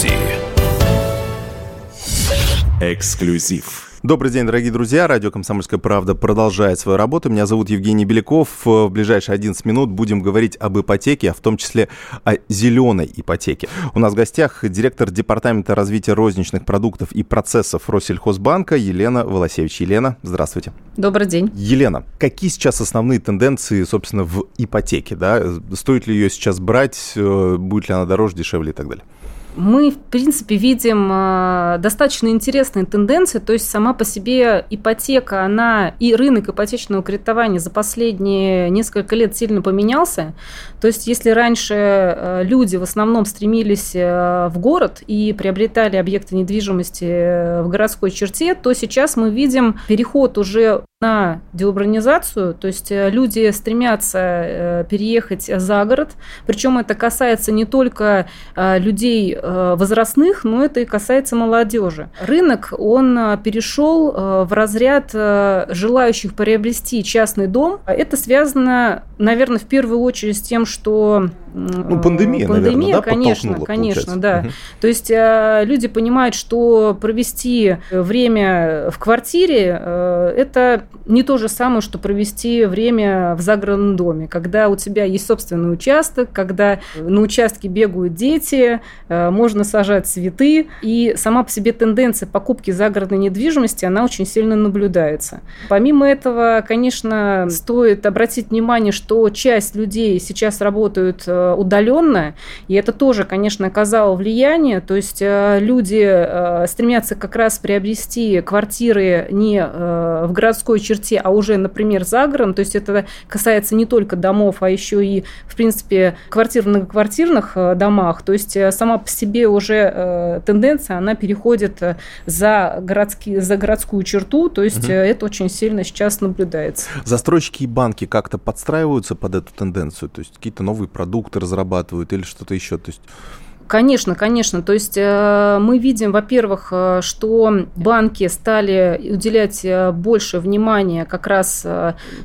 студии. Эксклюзив. Добрый день, дорогие друзья. Радио «Комсомольская правда» продолжает свою работу. Меня зовут Евгений Беляков. В ближайшие 11 минут будем говорить об ипотеке, а в том числе о зеленой ипотеке. У нас в гостях директор Департамента развития розничных продуктов и процессов Россельхозбанка Елена Волосевич. Елена, здравствуйте. Добрый день. Елена, какие сейчас основные тенденции, собственно, в ипотеке? Да? Стоит ли ее сейчас брать? Э, будет ли она дороже, дешевле и так далее? Мы, в принципе, видим э, достаточно интересные тенденции. То есть сама по себе ипотека, она и рынок ипотечного кредитования за последние несколько лет сильно поменялся. То есть если раньше э, люди в основном стремились э, в город и приобретали объекты недвижимости в городской черте, то сейчас мы видим переход уже на деурбанизацию, то есть э, люди стремятся э, переехать за город, причем это касается не только э, людей возрастных, но это и касается молодежи. Рынок, он перешел в разряд желающих приобрести частный дом. Это связано, наверное, в первую очередь с тем, что ну, пандемия, пандемия, наверное, да, конечно, конечно, да. Угу. То есть люди понимают, что провести время в квартире это не то же самое, что провести время в загородном доме, когда у тебя есть собственный участок, когда на участке бегают дети, э, можно сажать цветы, и сама по себе тенденция покупки загородной недвижимости, она очень сильно наблюдается. Помимо этого, конечно, стоит обратить внимание, что часть людей сейчас работают э, удаленно, и это тоже, конечно, оказало влияние, то есть э, люди стремятся как раз приобрести квартиры не в городской черте, а уже, например, за городом. То есть это касается не только домов, а еще и, в принципе, квартир в многоквартирных э, домах. То есть э, сама по себе уже э, тенденция, она переходит за, городские, за городскую черту. То есть угу. это очень сильно сейчас наблюдается. Застройщики и банки как-то подстраиваются под эту тенденцию? То есть какие-то новые продукты разрабатывают или что-то еще? То есть Конечно, конечно. То есть э, мы видим, во-первых, э, что банки стали уделять э, больше внимания как раз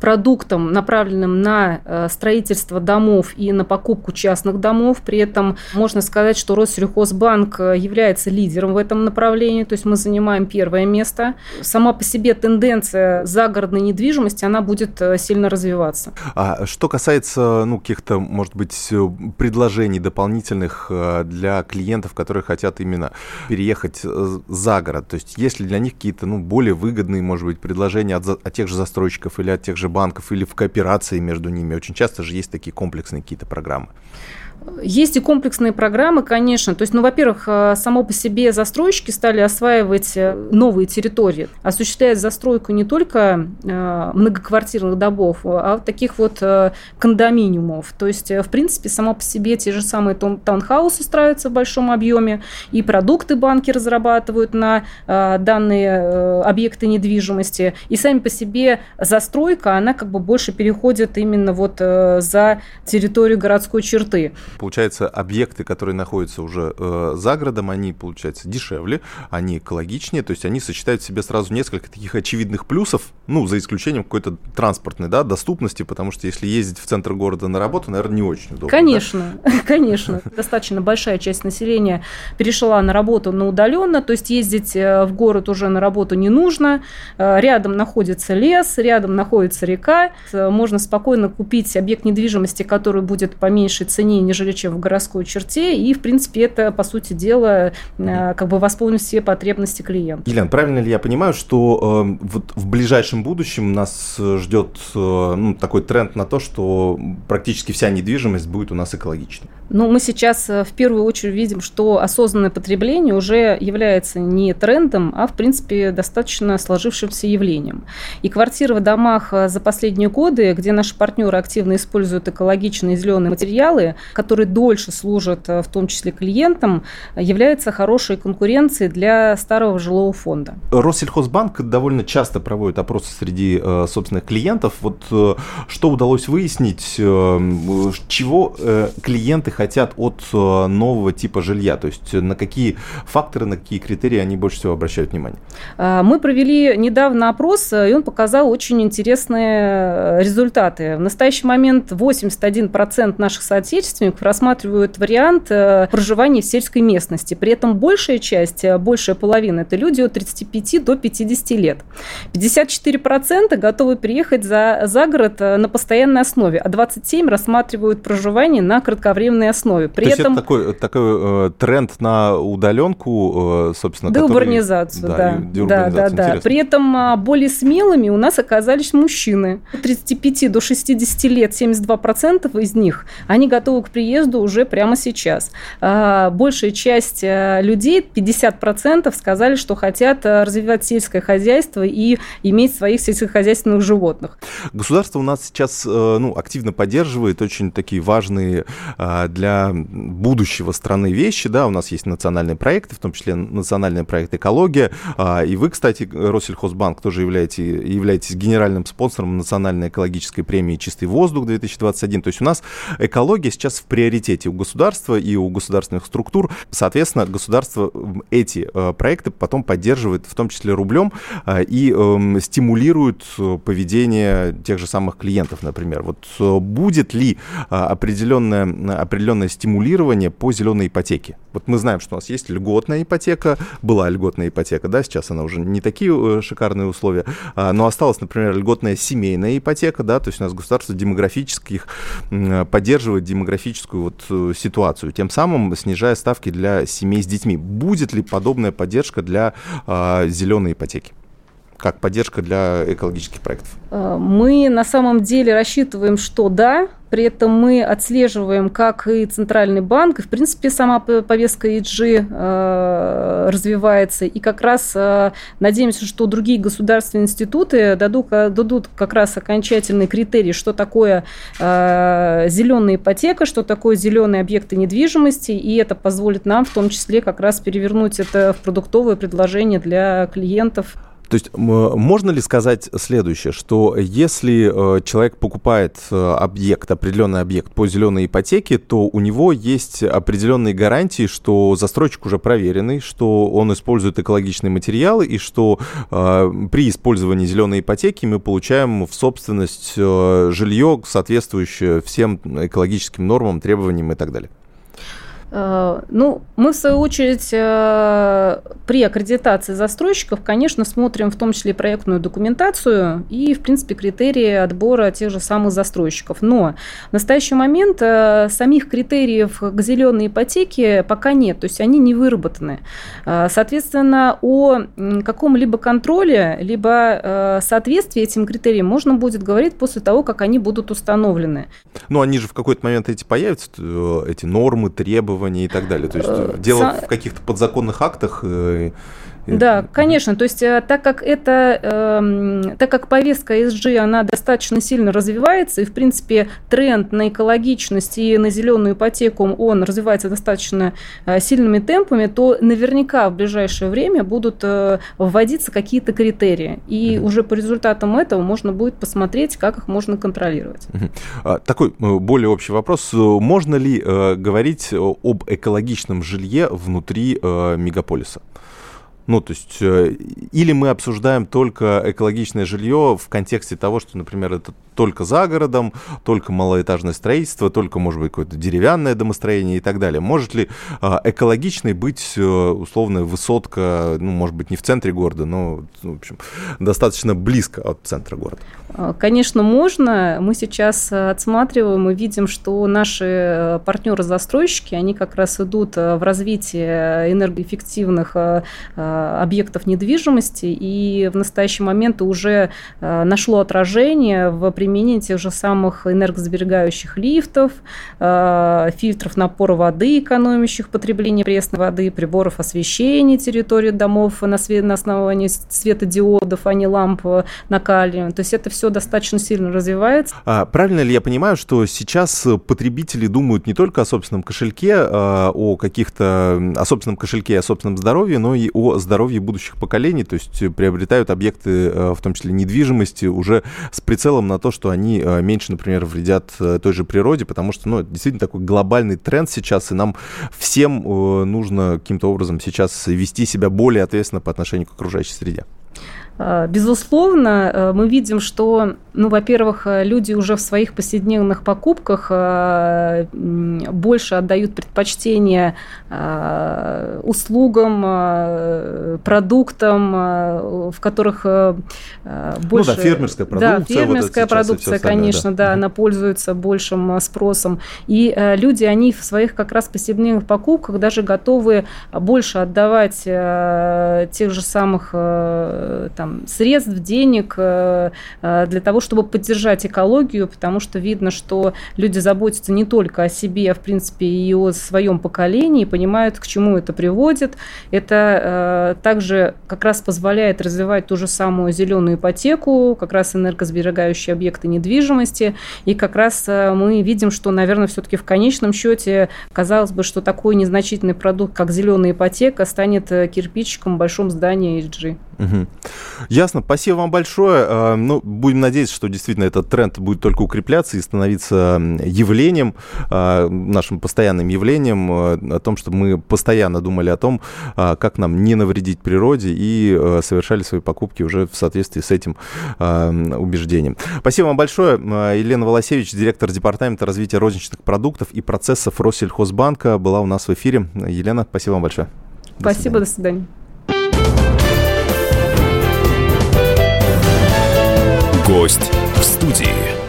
продуктам, направленным на строительство домов и на покупку частных домов. При этом можно сказать, что Россельхозбанк является лидером в этом направлении, то есть мы занимаем первое место. Сама по себе тенденция загородной недвижимости, она будет сильно развиваться. А что касается ну, каких-то, может быть, предложений дополнительных для клиентов, которые хотят именно переехать э, за город? То есть есть ли для них какие-то ну, более выгодные, может быть, предложения от, от тех же застройщиков или от тех же банков, или в кооперации между ними? Очень часто же есть такие комплексные какие-то программы. Есть и комплексные программы, конечно. То есть, ну, во-первых, э, само по себе застройщики стали осваивать э, новые территории, осуществляют застройку не только э, многоквартирных домов, а таких вот кондоминиумов. То есть, в принципе, само по себе те же самые таунхаусы строятся в большом объеме, и продукты банки разрабатывают на данные объекты недвижимости, и сами по себе застройка, она как бы больше переходит именно вот за территорию городской черты. Получается, объекты, которые находятся уже э, за городом, они, получается, дешевле, они экологичнее, то есть они сочетают в себе сразу несколько таких очевидных плюсов, ну, за исключением какой-то транспортной, да, доступности, потому что если ездить в центр города на работу, наверное, не очень удобно. Конечно, да? конечно. Достаточно большая часть населения перешла на работу на удаленно, то есть ездить э, в город уже на работу не нужно, э, рядом находится лес, рядом находится река, э, можно спокойно купить объект недвижимости, который будет по меньшей цене, нежели чем в городской черте, и, в принципе, это, по сути дела, как бы восполнить все потребности клиента. Елена, правильно ли я понимаю, что э, вот в ближайшем будущем нас ждет э, ну, такой тренд на то, что практически вся недвижимость будет у нас экологичной? Ну, мы сейчас э, в первую очередь видим, что осознанное потребление уже является не трендом, а, в принципе, достаточно сложившимся явлением. И квартиры в домах за последние годы, где наши партнеры активно используют экологичные зеленые материалы, которые дольше служат э, в том числе клиентам, является хорошей конкуренцией для старого жилого фонда. Россельхозбанк довольно часто проводит опросы среди э, собственных клиентов. Вот э, что удалось выяснить, чего клиенты хотят от нового типа жилья? То есть на какие факторы, на какие критерии они больше всего обращают внимание? Мы провели недавно опрос, и он показал очень интересные результаты. В настоящий момент 81% наших соотечественников рассматривают вариант э, проживания в сельской местности. При этом большая часть, э, большая половина – это люди от 35 до 50 лет. 54% готовы приехать за, за город на постоянной основе, а 27% рассматривают проживание на кратковременной основе. При То этом... есть это такой, такой э, тренд на удаленку, э, собственно, Деурбанизацию, который... да. Да, да, да. При этом а, более смелыми у нас оказались мужчины. От 35 до 60 лет 72% из них, они готовы к приезду уже прямо сейчас. А, большая часть э, людей, 50%, сказали, что хотят э, развивать сельское хозяйство и иметь своих сельскохозяйственных животных. Государство у нас сейчас ну, активно поддерживает очень такие важные а, для будущего страны вещи. Да, у нас есть национальные проекты, в том числе национальный проект «Экология». А, и вы, кстати, Россельхозбанк, тоже являетесь, являетесь генеральным спонсором национальной экологической премии «Чистый воздух-2021». То есть у нас экология сейчас в приоритете у государства и у государственных структур. Соответственно, государство эти а, проекты потом поддерживает, в том числе рублем, и эм, стимулирует э, поведение тех же самых клиентов, например. Вот э, будет ли определенное, определенное стимулирование по зеленой ипотеке? Вот мы знаем, что у нас есть льготная ипотека, была льготная ипотека, да, сейчас она уже не такие э, шикарные условия, а, но осталась, например, льготная семейная ипотека, да, то есть у нас государство демографических поддерживает демографическую вот э, ситуацию, тем самым снижая ставки для семей с детьми. Будет ли подобная поддержка для а, зеленой ипотеки? Как поддержка для экологических проектов? Э, мы на самом деле рассчитываем, что да, при этом мы отслеживаем, как и Центральный банк, и, в принципе, сама повестка EG э, развивается. И как раз э, надеемся, что другие государственные институты дадут, дадут как раз окончательный критерий, что такое э, зеленая ипотека, что такое зеленые объекты недвижимости, и это позволит нам в том числе как раз перевернуть это в продуктовое предложение для клиентов. То есть можно ли сказать следующее, что если э, человек покупает э, объект, определенный объект по зеленой ипотеке, то у него есть определенные гарантии, что застройщик уже проверенный, что он использует экологичные материалы и что э, при использовании зеленой ипотеки мы получаем в собственность жилье, соответствующее всем экологическим нормам, требованиям и так далее? Э, ну, мы, в свою очередь, э, при аккредитации застройщиков, конечно, смотрим в том числе проектную документацию и, в принципе, критерии отбора тех же самых застройщиков. Но в настоящий момент э, самих критериев к зеленой ипотеке пока нет, то есть они не выработаны. Соответственно, о каком-либо контроле, либо соответствии этим критериям можно будет говорить после того, как они будут установлены. Ну, они же в какой-то момент эти появятся, эти нормы, требования, требования и так далее. То есть э, дело в каких-то подзаконных актах э, да, конечно. То есть, э, так как это, э, так как повестка ESG, она достаточно сильно развивается, и, в принципе, тренд на экологичность и на зеленую ипотеку, он развивается достаточно э, сильными темпами, то наверняка в ближайшее время будут э, вводиться какие-то критерии. И угу. уже по результатам этого можно будет посмотреть, как их можно контролировать. Угу. Такой более общий вопрос. Можно ли э, говорить об экологичном жилье внутри э, мегаполиса? Ну, то есть, э, или мы обсуждаем только экологичное жилье в контексте того, что, например, это только за городом, только малоэтажное строительство, только, может быть, какое-то деревянное домостроение и так далее. Может ли а, экологичной быть э, условная высотка, ну, может быть, не в центре города, но, в общем, достаточно близко от центра города? А, конечно, можно. Мы сейчас отсматриваем и видим, что наши э, партнеры-застройщики, они как раз идут э, в развитие энергоэффективных объектов недвижимости, и в настоящий момент уже нашло отражение в применении применение тех же самых энергосберегающих лифтов, э, фильтров напора воды, экономящих потребление пресной воды, приборов освещения территории домов на, свет, на основании светодиодов, а не ламп накаливания. То есть это все достаточно сильно развивается. А, правильно ли я понимаю, что сейчас потребители думают не только о собственном кошельке, а, о каких-то о собственном кошельке, о собственном здоровье, но и о здоровье будущих поколений, то есть приобретают объекты, э, в том числе недвижимости, уже с прицелом на то, что они э, меньше, например, вредят э, той же природе, потому что, ну, действительно такой глобальный тренд сейчас, и нам всем э, нужно каким-то образом сейчас вести себя более ответственно по отношению к окружающей среде. Безусловно, мы видим, что, ну, во-первых, люди уже в своих повседневных покупках больше отдают предпочтение услугам, продуктам, в которых больше... Ну да, фермерская продукция. Да, фермерская вот продукция, конечно, да, да, она пользуется большим спросом. И люди, они в своих как раз повседневных покупках даже готовы больше отдавать тех же самых там, средств, денег для того, чтобы поддержать экологию, потому что видно, что люди заботятся не только о себе, а в принципе и о своем поколении, понимают, к чему это приводит. Это также как раз позволяет развивать ту же самую зеленую ипотеку, как раз энергосберегающие объекты недвижимости. И как раз мы видим, что, наверное, все-таки в конечном счете казалось бы, что такой незначительный продукт, как зеленая ипотека, станет кирпичиком в большом здании HG. Угу. Ясно. Спасибо вам большое. А, ну, будем надеяться, что действительно этот тренд будет только укрепляться и становиться явлением, а, нашим постоянным явлением, а, о том, чтобы мы постоянно думали о том, как нам не навредить природе и совершали свои покупки уже в соответствии с этим убеждением. Спасибо вам большое. Елена Волосевич, директор департамента развития розничных продуктов и процессов Россельхозбанка, была у нас в эфире. Елена, спасибо вам большое. До спасибо, свидания. до свидания. Гость в студии.